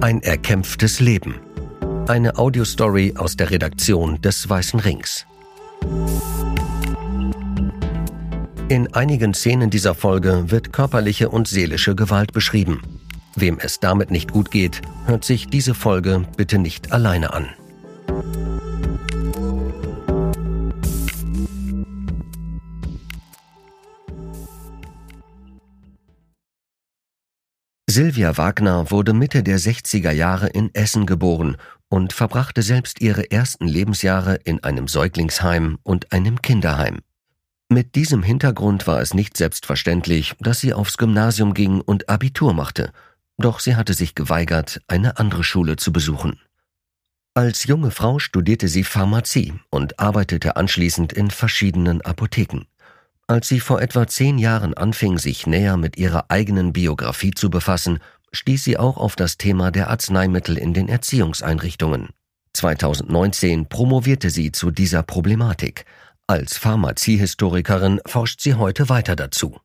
Ein erkämpftes Leben. Eine Audiostory aus der Redaktion des Weißen Rings. In einigen Szenen dieser Folge wird körperliche und seelische Gewalt beschrieben. Wem es damit nicht gut geht, hört sich diese Folge bitte nicht alleine an. Silvia Wagner wurde Mitte der 60er Jahre in Essen geboren und verbrachte selbst ihre ersten Lebensjahre in einem Säuglingsheim und einem Kinderheim. Mit diesem Hintergrund war es nicht selbstverständlich, dass sie aufs Gymnasium ging und Abitur machte, doch sie hatte sich geweigert, eine andere Schule zu besuchen. Als junge Frau studierte sie Pharmazie und arbeitete anschließend in verschiedenen Apotheken. Als sie vor etwa zehn Jahren anfing, sich näher mit ihrer eigenen Biografie zu befassen, stieß sie auch auf das Thema der Arzneimittel in den Erziehungseinrichtungen. 2019 promovierte sie zu dieser Problematik. Als Pharmaziehistorikerin forscht sie heute weiter dazu.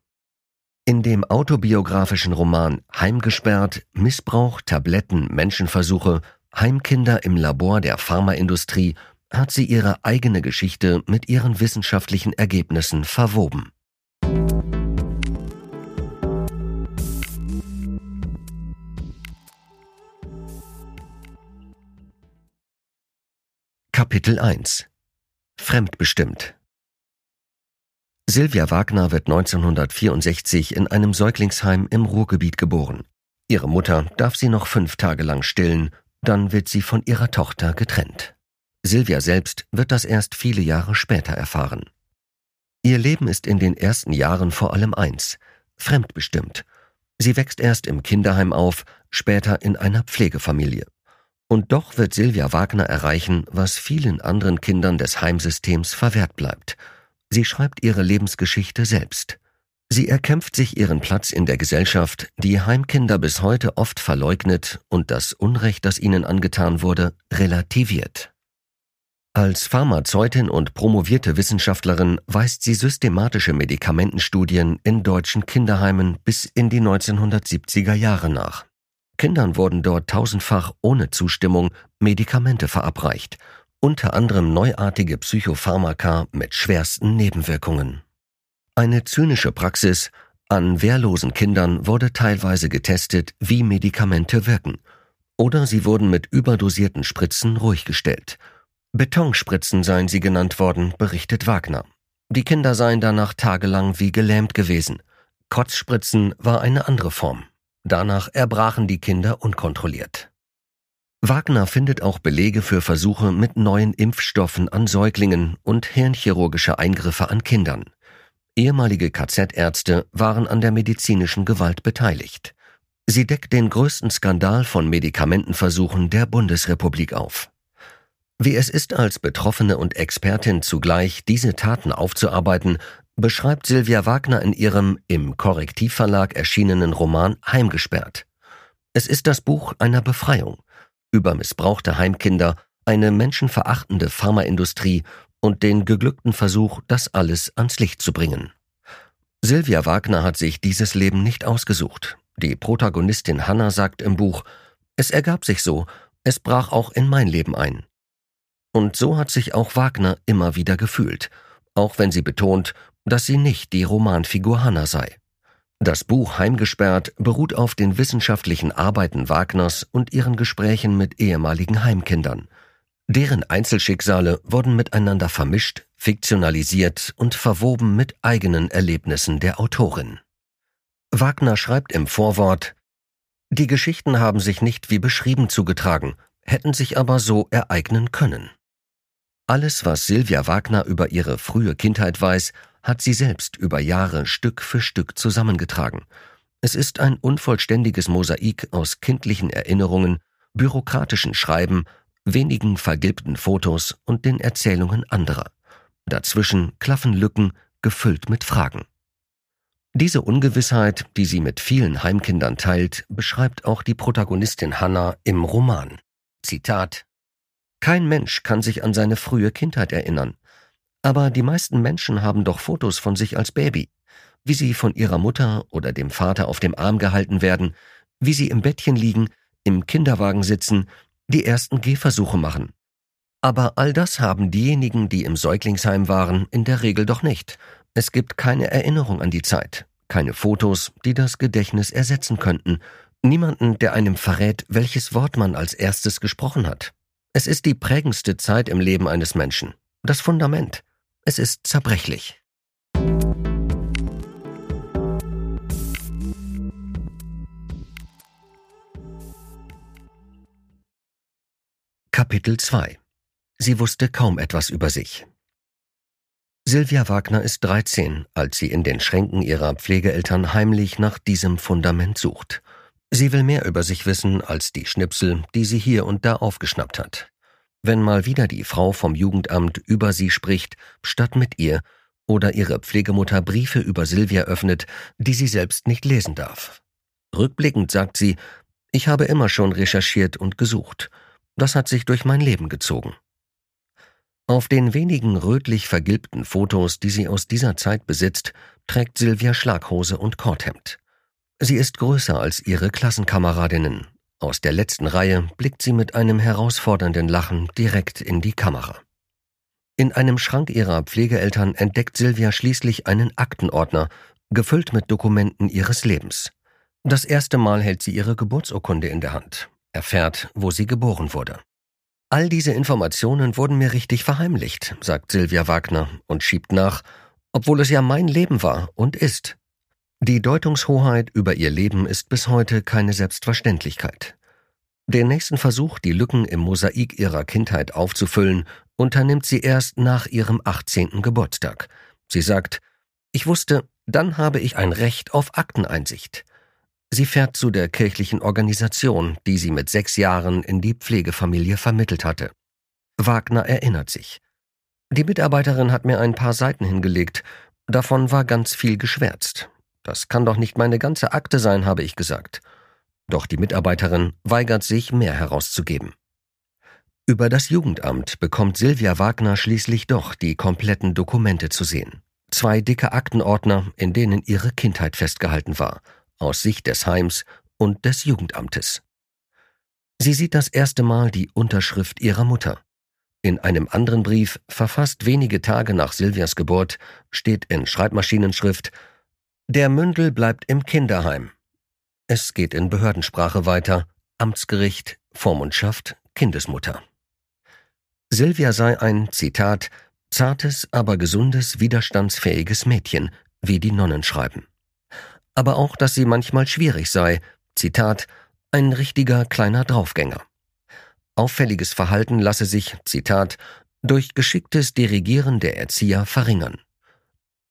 In dem autobiografischen Roman Heimgesperrt Missbrauch, Tabletten, Menschenversuche, Heimkinder im Labor der Pharmaindustrie hat sie ihre eigene Geschichte mit ihren wissenschaftlichen Ergebnissen verwoben. Kapitel 1 Fremdbestimmt Silvia Wagner wird 1964 in einem Säuglingsheim im Ruhrgebiet geboren. Ihre Mutter darf sie noch fünf Tage lang stillen, dann wird sie von ihrer Tochter getrennt. Silvia selbst wird das erst viele Jahre später erfahren. Ihr Leben ist in den ersten Jahren vor allem eins, fremdbestimmt. Sie wächst erst im Kinderheim auf, später in einer Pflegefamilie. Und doch wird Silvia Wagner erreichen, was vielen anderen Kindern des Heimsystems verwehrt bleibt. Sie schreibt ihre Lebensgeschichte selbst. Sie erkämpft sich ihren Platz in der Gesellschaft, die Heimkinder bis heute oft verleugnet und das Unrecht, das ihnen angetan wurde, relativiert. Als Pharmazeutin und promovierte Wissenschaftlerin weist sie systematische Medikamentenstudien in deutschen Kinderheimen bis in die 1970er Jahre nach. Kindern wurden dort tausendfach ohne Zustimmung Medikamente verabreicht, unter anderem neuartige Psychopharmaka mit schwersten Nebenwirkungen. Eine zynische Praxis, an wehrlosen Kindern wurde teilweise getestet, wie Medikamente wirken, oder sie wurden mit überdosierten Spritzen ruhig gestellt – Betonspritzen seien sie genannt worden, berichtet Wagner. Die Kinder seien danach tagelang wie gelähmt gewesen. Kotzspritzen war eine andere Form. Danach erbrachen die Kinder unkontrolliert. Wagner findet auch Belege für Versuche mit neuen Impfstoffen an Säuglingen und hirnchirurgische Eingriffe an Kindern. Ehemalige KZ-Ärzte waren an der medizinischen Gewalt beteiligt. Sie deckt den größten Skandal von Medikamentenversuchen der Bundesrepublik auf. Wie es ist, als Betroffene und Expertin zugleich diese Taten aufzuarbeiten, beschreibt Silvia Wagner in ihrem im Korrektivverlag erschienenen Roman Heimgesperrt. Es ist das Buch einer Befreiung über missbrauchte Heimkinder, eine menschenverachtende Pharmaindustrie und den geglückten Versuch, das alles ans Licht zu bringen. Silvia Wagner hat sich dieses Leben nicht ausgesucht. Die Protagonistin Hannah sagt im Buch, es ergab sich so, es brach auch in mein Leben ein. Und so hat sich auch Wagner immer wieder gefühlt, auch wenn sie betont, dass sie nicht die Romanfigur Hanna sei. Das Buch Heimgesperrt beruht auf den wissenschaftlichen Arbeiten Wagners und ihren Gesprächen mit ehemaligen Heimkindern. Deren Einzelschicksale wurden miteinander vermischt, fiktionalisiert und verwoben mit eigenen Erlebnissen der Autorin. Wagner schreibt im Vorwort Die Geschichten haben sich nicht wie beschrieben zugetragen, hätten sich aber so ereignen können. Alles, was Silvia Wagner über ihre frühe Kindheit weiß, hat sie selbst über Jahre Stück für Stück zusammengetragen. Es ist ein unvollständiges Mosaik aus kindlichen Erinnerungen, bürokratischen Schreiben, wenigen vergilbten Fotos und den Erzählungen anderer. Dazwischen klaffen Lücken, gefüllt mit Fragen. Diese Ungewissheit, die sie mit vielen Heimkindern teilt, beschreibt auch die Protagonistin Hannah im Roman. Zitat kein Mensch kann sich an seine frühe Kindheit erinnern. Aber die meisten Menschen haben doch Fotos von sich als Baby, wie sie von ihrer Mutter oder dem Vater auf dem Arm gehalten werden, wie sie im Bettchen liegen, im Kinderwagen sitzen, die ersten Gehversuche machen. Aber all das haben diejenigen, die im Säuglingsheim waren, in der Regel doch nicht. Es gibt keine Erinnerung an die Zeit, keine Fotos, die das Gedächtnis ersetzen könnten, niemanden, der einem verrät, welches Wort man als erstes gesprochen hat. Es ist die prägendste Zeit im Leben eines Menschen, das Fundament. Es ist zerbrechlich. Kapitel 2 Sie wusste kaum etwas über sich. Silvia Wagner ist 13, als sie in den Schränken ihrer Pflegeeltern heimlich nach diesem Fundament sucht. Sie will mehr über sich wissen als die Schnipsel, die sie hier und da aufgeschnappt hat. Wenn mal wieder die Frau vom Jugendamt über sie spricht, statt mit ihr, oder ihre Pflegemutter Briefe über Silvia öffnet, die sie selbst nicht lesen darf. Rückblickend sagt sie, ich habe immer schon recherchiert und gesucht. Das hat sich durch mein Leben gezogen. Auf den wenigen rötlich vergilbten Fotos, die sie aus dieser Zeit besitzt, trägt Silvia Schlaghose und Korthemd. Sie ist größer als ihre Klassenkameradinnen. Aus der letzten Reihe blickt sie mit einem herausfordernden Lachen direkt in die Kamera. In einem Schrank ihrer Pflegeeltern entdeckt Silvia schließlich einen Aktenordner, gefüllt mit Dokumenten ihres Lebens. Das erste Mal hält sie ihre Geburtsurkunde in der Hand, erfährt, wo sie geboren wurde. All diese Informationen wurden mir richtig verheimlicht, sagt Silvia Wagner und schiebt nach, obwohl es ja mein Leben war und ist. Die Deutungshoheit über ihr Leben ist bis heute keine Selbstverständlichkeit. Den nächsten Versuch, die Lücken im Mosaik ihrer Kindheit aufzufüllen, unternimmt sie erst nach ihrem 18. Geburtstag. Sie sagt, ich wusste, dann habe ich ein Recht auf Akteneinsicht. Sie fährt zu der kirchlichen Organisation, die sie mit sechs Jahren in die Pflegefamilie vermittelt hatte. Wagner erinnert sich. Die Mitarbeiterin hat mir ein paar Seiten hingelegt, davon war ganz viel geschwärzt. Das kann doch nicht meine ganze Akte sein, habe ich gesagt. Doch die Mitarbeiterin weigert sich, mehr herauszugeben. Über das Jugendamt bekommt Silvia Wagner schließlich doch die kompletten Dokumente zu sehen. Zwei dicke Aktenordner, in denen ihre Kindheit festgehalten war aus Sicht des Heims und des Jugendamtes. Sie sieht das erste Mal die Unterschrift ihrer Mutter. In einem anderen Brief, verfasst wenige Tage nach Silvias Geburt, steht in Schreibmaschinenschrift Der Mündel bleibt im Kinderheim. Es geht in Behördensprache weiter, Amtsgericht, Vormundschaft, Kindesmutter. Silvia sei ein, Zitat, zartes, aber gesundes, widerstandsfähiges Mädchen, wie die Nonnen schreiben aber auch, dass sie manchmal schwierig sei, Zitat, ein richtiger kleiner Draufgänger. Auffälliges Verhalten lasse sich, Zitat, durch geschicktes Dirigieren der Erzieher verringern.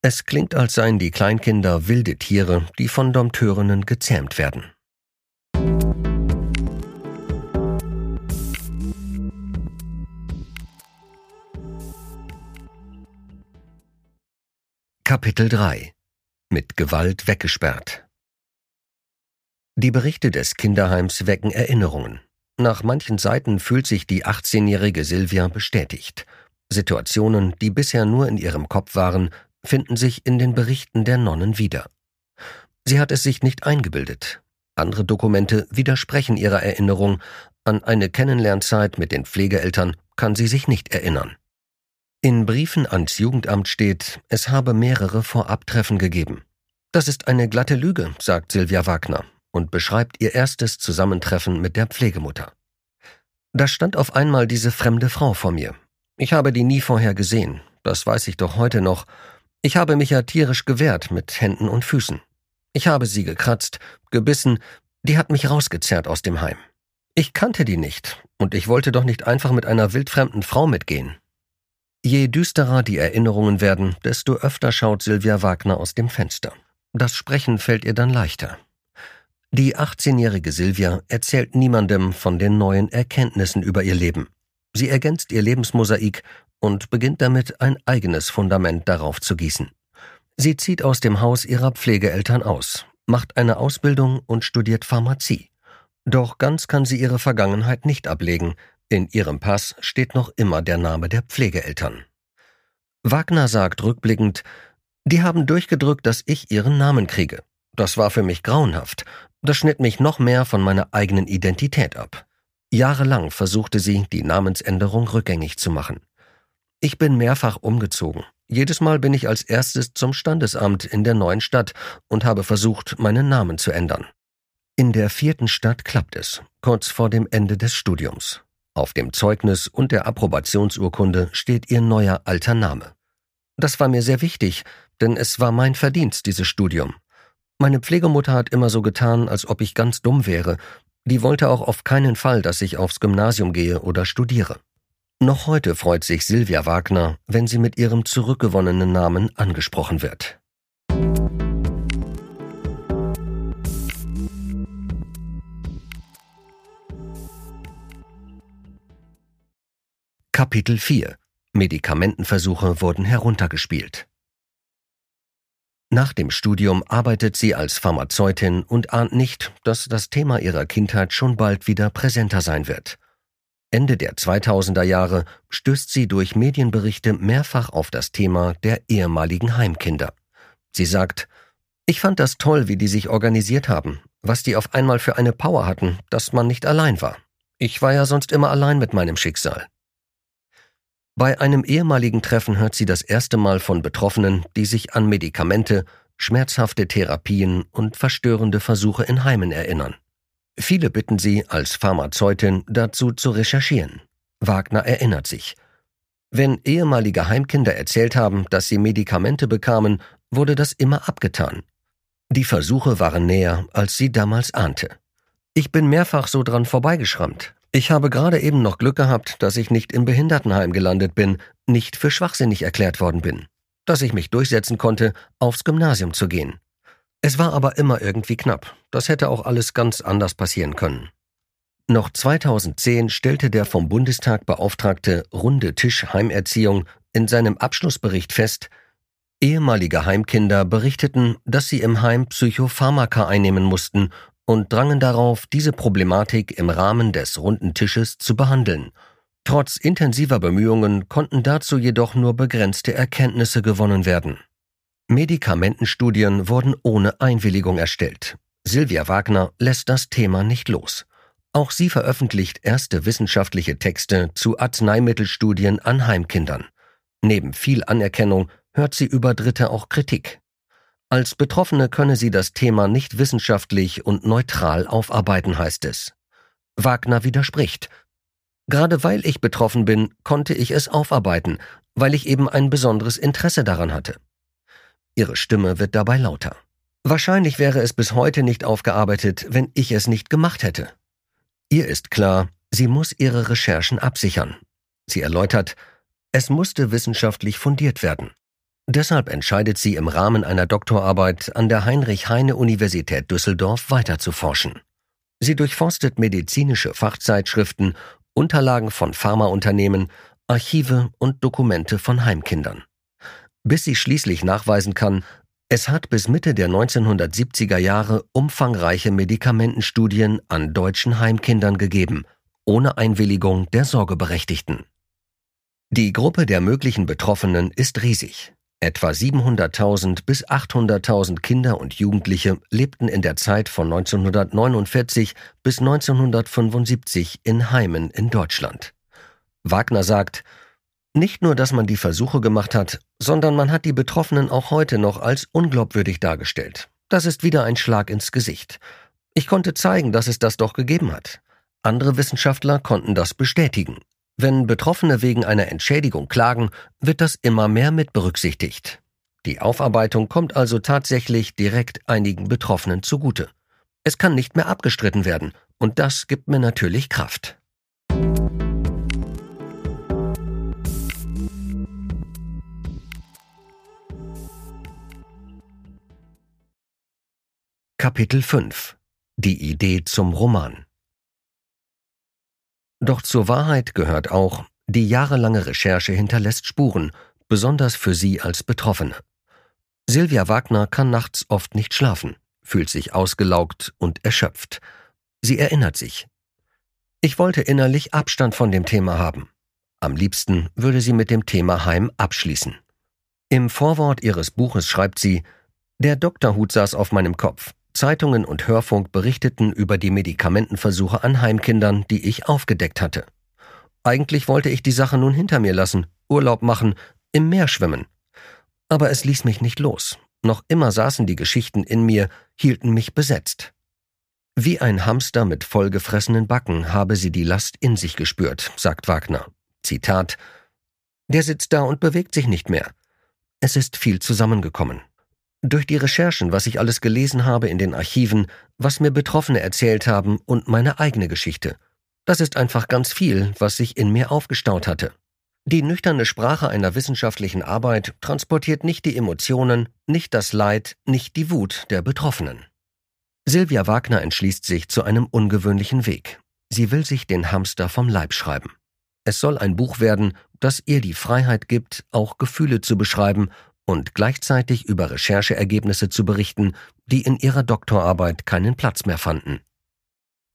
Es klingt, als seien die Kleinkinder wilde Tiere, die von Dompteurinnen gezähmt werden. Kapitel 3 mit Gewalt weggesperrt. Die Berichte des Kinderheims wecken Erinnerungen. Nach manchen Seiten fühlt sich die 18-jährige Silvia bestätigt. Situationen, die bisher nur in ihrem Kopf waren, finden sich in den Berichten der Nonnen wieder. Sie hat es sich nicht eingebildet. Andere Dokumente widersprechen ihrer Erinnerung. An eine Kennenlernzeit mit den Pflegeeltern kann sie sich nicht erinnern. In Briefen ans Jugendamt steht, es habe mehrere Vorabtreffen gegeben. Das ist eine glatte Lüge, sagt Silvia Wagner und beschreibt ihr erstes Zusammentreffen mit der Pflegemutter. Da stand auf einmal diese fremde Frau vor mir. Ich habe die nie vorher gesehen, das weiß ich doch heute noch. Ich habe mich ja tierisch gewehrt mit Händen und Füßen. Ich habe sie gekratzt, gebissen, die hat mich rausgezerrt aus dem Heim. Ich kannte die nicht, und ich wollte doch nicht einfach mit einer wildfremden Frau mitgehen. Je düsterer die Erinnerungen werden, desto öfter schaut Silvia Wagner aus dem Fenster. Das Sprechen fällt ihr dann leichter. Die 18-jährige Silvia erzählt niemandem von den neuen Erkenntnissen über ihr Leben. Sie ergänzt ihr Lebensmosaik und beginnt damit, ein eigenes Fundament darauf zu gießen. Sie zieht aus dem Haus ihrer Pflegeeltern aus, macht eine Ausbildung und studiert Pharmazie. Doch ganz kann sie ihre Vergangenheit nicht ablegen, in ihrem Pass steht noch immer der Name der Pflegeeltern. Wagner sagt rückblickend, die haben durchgedrückt, dass ich ihren Namen kriege. Das war für mich grauenhaft. Das schnitt mich noch mehr von meiner eigenen Identität ab. Jahrelang versuchte sie, die Namensänderung rückgängig zu machen. Ich bin mehrfach umgezogen. Jedes Mal bin ich als erstes zum Standesamt in der neuen Stadt und habe versucht, meinen Namen zu ändern. In der vierten Stadt klappt es, kurz vor dem Ende des Studiums. Auf dem Zeugnis und der Approbationsurkunde steht ihr neuer alter Name. Das war mir sehr wichtig, denn es war mein Verdienst, dieses Studium. Meine Pflegemutter hat immer so getan, als ob ich ganz dumm wäre. Die wollte auch auf keinen Fall, dass ich aufs Gymnasium gehe oder studiere. Noch heute freut sich Silvia Wagner, wenn sie mit ihrem zurückgewonnenen Namen angesprochen wird. Kapitel 4 Medikamentenversuche wurden heruntergespielt. Nach dem Studium arbeitet sie als Pharmazeutin und ahnt nicht, dass das Thema ihrer Kindheit schon bald wieder präsenter sein wird. Ende der 2000er Jahre stößt sie durch Medienberichte mehrfach auf das Thema der ehemaligen Heimkinder. Sie sagt, ich fand das toll, wie die sich organisiert haben, was die auf einmal für eine Power hatten, dass man nicht allein war. Ich war ja sonst immer allein mit meinem Schicksal. Bei einem ehemaligen Treffen hört sie das erste Mal von Betroffenen, die sich an Medikamente, schmerzhafte Therapien und verstörende Versuche in Heimen erinnern. Viele bitten sie, als Pharmazeutin dazu zu recherchieren. Wagner erinnert sich. Wenn ehemalige Heimkinder erzählt haben, dass sie Medikamente bekamen, wurde das immer abgetan. Die Versuche waren näher, als sie damals ahnte. Ich bin mehrfach so dran vorbeigeschrammt, ich habe gerade eben noch Glück gehabt, dass ich nicht im Behindertenheim gelandet bin, nicht für schwachsinnig erklärt worden bin, dass ich mich durchsetzen konnte, aufs Gymnasium zu gehen. Es war aber immer irgendwie knapp. Das hätte auch alles ganz anders passieren können. Noch 2010 stellte der vom Bundestag beauftragte Runde Tisch Heimerziehung in seinem Abschlussbericht fest, ehemalige Heimkinder berichteten, dass sie im Heim Psychopharmaka einnehmen mussten und drangen darauf, diese Problematik im Rahmen des runden Tisches zu behandeln. Trotz intensiver Bemühungen konnten dazu jedoch nur begrenzte Erkenntnisse gewonnen werden. Medikamentenstudien wurden ohne Einwilligung erstellt. Silvia Wagner lässt das Thema nicht los. Auch sie veröffentlicht erste wissenschaftliche Texte zu Arzneimittelstudien an Heimkindern. Neben viel Anerkennung hört sie über Dritte auch Kritik. Als Betroffene könne sie das Thema nicht wissenschaftlich und neutral aufarbeiten, heißt es. Wagner widerspricht. Gerade weil ich betroffen bin, konnte ich es aufarbeiten, weil ich eben ein besonderes Interesse daran hatte. Ihre Stimme wird dabei lauter. Wahrscheinlich wäre es bis heute nicht aufgearbeitet, wenn ich es nicht gemacht hätte. Ihr ist klar, sie muss ihre Recherchen absichern. Sie erläutert, es musste wissenschaftlich fundiert werden. Deshalb entscheidet sie im Rahmen einer Doktorarbeit an der Heinrich-Heine-Universität Düsseldorf weiterzuforschen. Sie durchforstet medizinische Fachzeitschriften, Unterlagen von Pharmaunternehmen, Archive und Dokumente von Heimkindern. Bis sie schließlich nachweisen kann, es hat bis Mitte der 1970er Jahre umfangreiche Medikamentenstudien an deutschen Heimkindern gegeben, ohne Einwilligung der Sorgeberechtigten. Die Gruppe der möglichen Betroffenen ist riesig. Etwa 700.000 bis 800.000 Kinder und Jugendliche lebten in der Zeit von 1949 bis 1975 in Heimen in Deutschland. Wagner sagt, nicht nur, dass man die Versuche gemacht hat, sondern man hat die Betroffenen auch heute noch als unglaubwürdig dargestellt. Das ist wieder ein Schlag ins Gesicht. Ich konnte zeigen, dass es das doch gegeben hat. Andere Wissenschaftler konnten das bestätigen. Wenn Betroffene wegen einer Entschädigung klagen, wird das immer mehr mit berücksichtigt. Die Aufarbeitung kommt also tatsächlich direkt einigen Betroffenen zugute. Es kann nicht mehr abgestritten werden, und das gibt mir natürlich Kraft. Kapitel 5 Die Idee zum Roman doch zur Wahrheit gehört auch, die jahrelange Recherche hinterlässt Spuren, besonders für sie als Betroffene. Silvia Wagner kann nachts oft nicht schlafen, fühlt sich ausgelaugt und erschöpft. Sie erinnert sich. Ich wollte innerlich Abstand von dem Thema haben. Am liebsten würde sie mit dem Thema Heim abschließen. Im Vorwort ihres Buches schreibt sie, der Doktorhut saß auf meinem Kopf. Zeitungen und Hörfunk berichteten über die Medikamentenversuche an Heimkindern, die ich aufgedeckt hatte. Eigentlich wollte ich die Sache nun hinter mir lassen, Urlaub machen, im Meer schwimmen. Aber es ließ mich nicht los. Noch immer saßen die Geschichten in mir, hielten mich besetzt. Wie ein Hamster mit vollgefressenen Backen habe sie die Last in sich gespürt, sagt Wagner. Zitat Der sitzt da und bewegt sich nicht mehr. Es ist viel zusammengekommen. Durch die Recherchen, was ich alles gelesen habe in den Archiven, was mir Betroffene erzählt haben und meine eigene Geschichte. Das ist einfach ganz viel, was sich in mir aufgestaut hatte. Die nüchterne Sprache einer wissenschaftlichen Arbeit transportiert nicht die Emotionen, nicht das Leid, nicht die Wut der Betroffenen. Silvia Wagner entschließt sich zu einem ungewöhnlichen Weg. Sie will sich den Hamster vom Leib schreiben. Es soll ein Buch werden, das ihr die Freiheit gibt, auch Gefühle zu beschreiben und gleichzeitig über Rechercheergebnisse zu berichten, die in ihrer Doktorarbeit keinen Platz mehr fanden.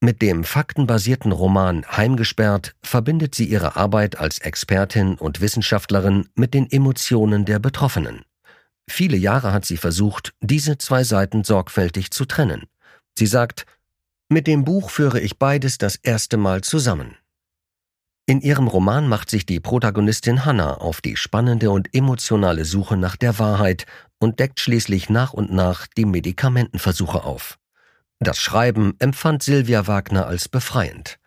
Mit dem faktenbasierten Roman Heimgesperrt verbindet sie ihre Arbeit als Expertin und Wissenschaftlerin mit den Emotionen der Betroffenen. Viele Jahre hat sie versucht, diese zwei Seiten sorgfältig zu trennen. Sie sagt, mit dem Buch führe ich beides das erste Mal zusammen. In ihrem Roman macht sich die Protagonistin Hannah auf die spannende und emotionale Suche nach der Wahrheit und deckt schließlich nach und nach die Medikamentenversuche auf. Das Schreiben empfand Silvia Wagner als befreiend.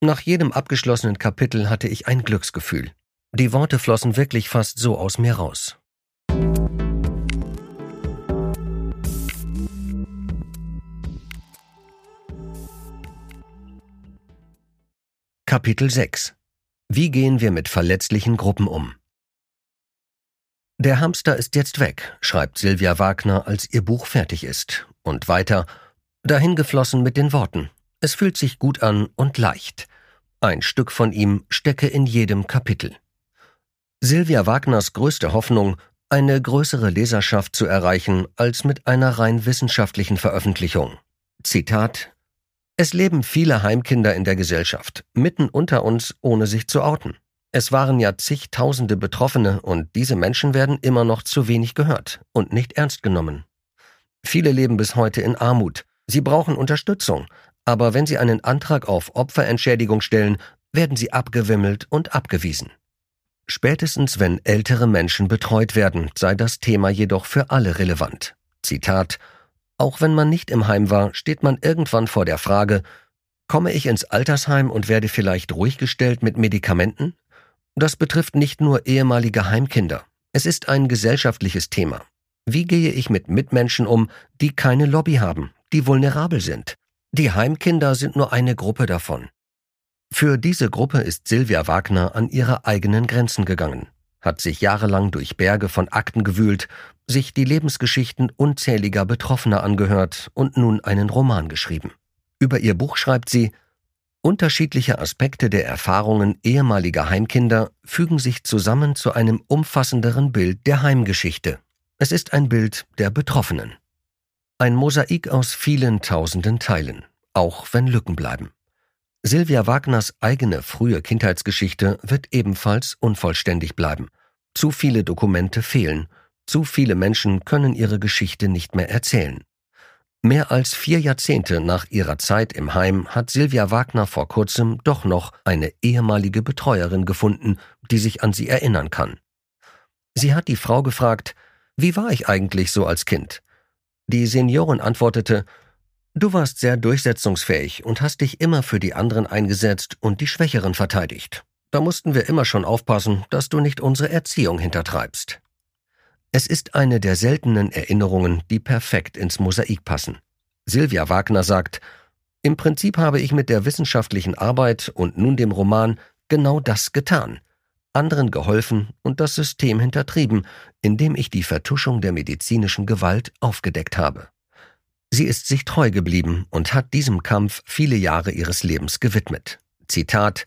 Nach jedem abgeschlossenen Kapitel hatte ich ein Glücksgefühl. Die Worte flossen wirklich fast so aus mir raus. Kapitel 6 Wie gehen wir mit verletzlichen Gruppen um? Der Hamster ist jetzt weg, schreibt Silvia Wagner, als ihr Buch fertig ist. Und weiter, Dahingeflossen mit den Worten. Es fühlt sich gut an und leicht. Ein Stück von ihm stecke in jedem Kapitel. Silvia Wagners größte Hoffnung, eine größere Leserschaft zu erreichen als mit einer rein wissenschaftlichen Veröffentlichung. Zitat Es leben viele Heimkinder in der Gesellschaft, mitten unter uns, ohne sich zu outen. Es waren ja zigtausende Betroffene und diese Menschen werden immer noch zu wenig gehört und nicht ernst genommen. Viele leben bis heute in Armut, Sie brauchen Unterstützung, aber wenn Sie einen Antrag auf Opferentschädigung stellen, werden Sie abgewimmelt und abgewiesen. Spätestens wenn ältere Menschen betreut werden, sei das Thema jedoch für alle relevant. Zitat Auch wenn man nicht im Heim war, steht man irgendwann vor der Frage, komme ich ins Altersheim und werde vielleicht ruhig gestellt mit Medikamenten? Das betrifft nicht nur ehemalige Heimkinder. Es ist ein gesellschaftliches Thema. Wie gehe ich mit Mitmenschen um, die keine Lobby haben, die vulnerabel sind. Die Heimkinder sind nur eine Gruppe davon. Für diese Gruppe ist Silvia Wagner an ihre eigenen Grenzen gegangen, hat sich jahrelang durch Berge von Akten gewühlt, sich die Lebensgeschichten unzähliger Betroffener angehört und nun einen Roman geschrieben. Über ihr Buch schreibt sie, Unterschiedliche Aspekte der Erfahrungen ehemaliger Heimkinder fügen sich zusammen zu einem umfassenderen Bild der Heimgeschichte. Es ist ein Bild der Betroffenen. Ein Mosaik aus vielen tausenden Teilen, auch wenn Lücken bleiben. Silvia Wagners eigene frühe Kindheitsgeschichte wird ebenfalls unvollständig bleiben. Zu viele Dokumente fehlen, zu viele Menschen können ihre Geschichte nicht mehr erzählen. Mehr als vier Jahrzehnte nach ihrer Zeit im Heim hat Silvia Wagner vor kurzem doch noch eine ehemalige Betreuerin gefunden, die sich an sie erinnern kann. Sie hat die Frau gefragt, wie war ich eigentlich so als Kind? Die Seniorin antwortete, Du warst sehr durchsetzungsfähig und hast dich immer für die anderen eingesetzt und die Schwächeren verteidigt. Da mussten wir immer schon aufpassen, dass du nicht unsere Erziehung hintertreibst. Es ist eine der seltenen Erinnerungen, die perfekt ins Mosaik passen. Silvia Wagner sagt, im Prinzip habe ich mit der wissenschaftlichen Arbeit und nun dem Roman genau das getan anderen geholfen und das System hintertrieben, indem ich die Vertuschung der medizinischen Gewalt aufgedeckt habe. Sie ist sich treu geblieben und hat diesem Kampf viele Jahre ihres Lebens gewidmet. Zitat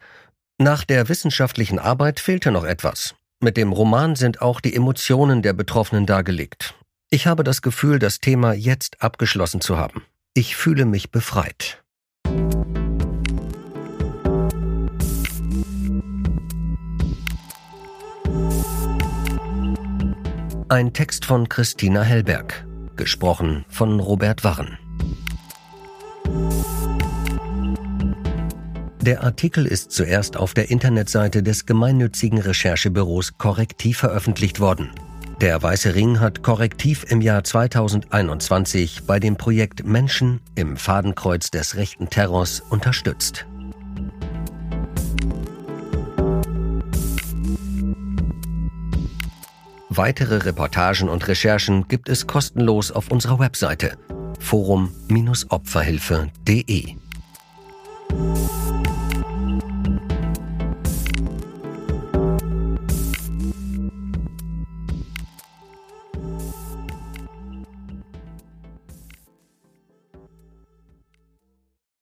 Nach der wissenschaftlichen Arbeit fehlte noch etwas. Mit dem Roman sind auch die Emotionen der Betroffenen dargelegt. Ich habe das Gefühl, das Thema jetzt abgeschlossen zu haben. Ich fühle mich befreit. Ein Text von Christina Hellberg, gesprochen von Robert Warren. Der Artikel ist zuerst auf der Internetseite des gemeinnützigen Recherchebüros Korrektiv veröffentlicht worden. Der Weiße Ring hat Korrektiv im Jahr 2021 bei dem Projekt Menschen im Fadenkreuz des rechten Terrors unterstützt. Weitere Reportagen und Recherchen gibt es kostenlos auf unserer Webseite forum-opferhilfe.de.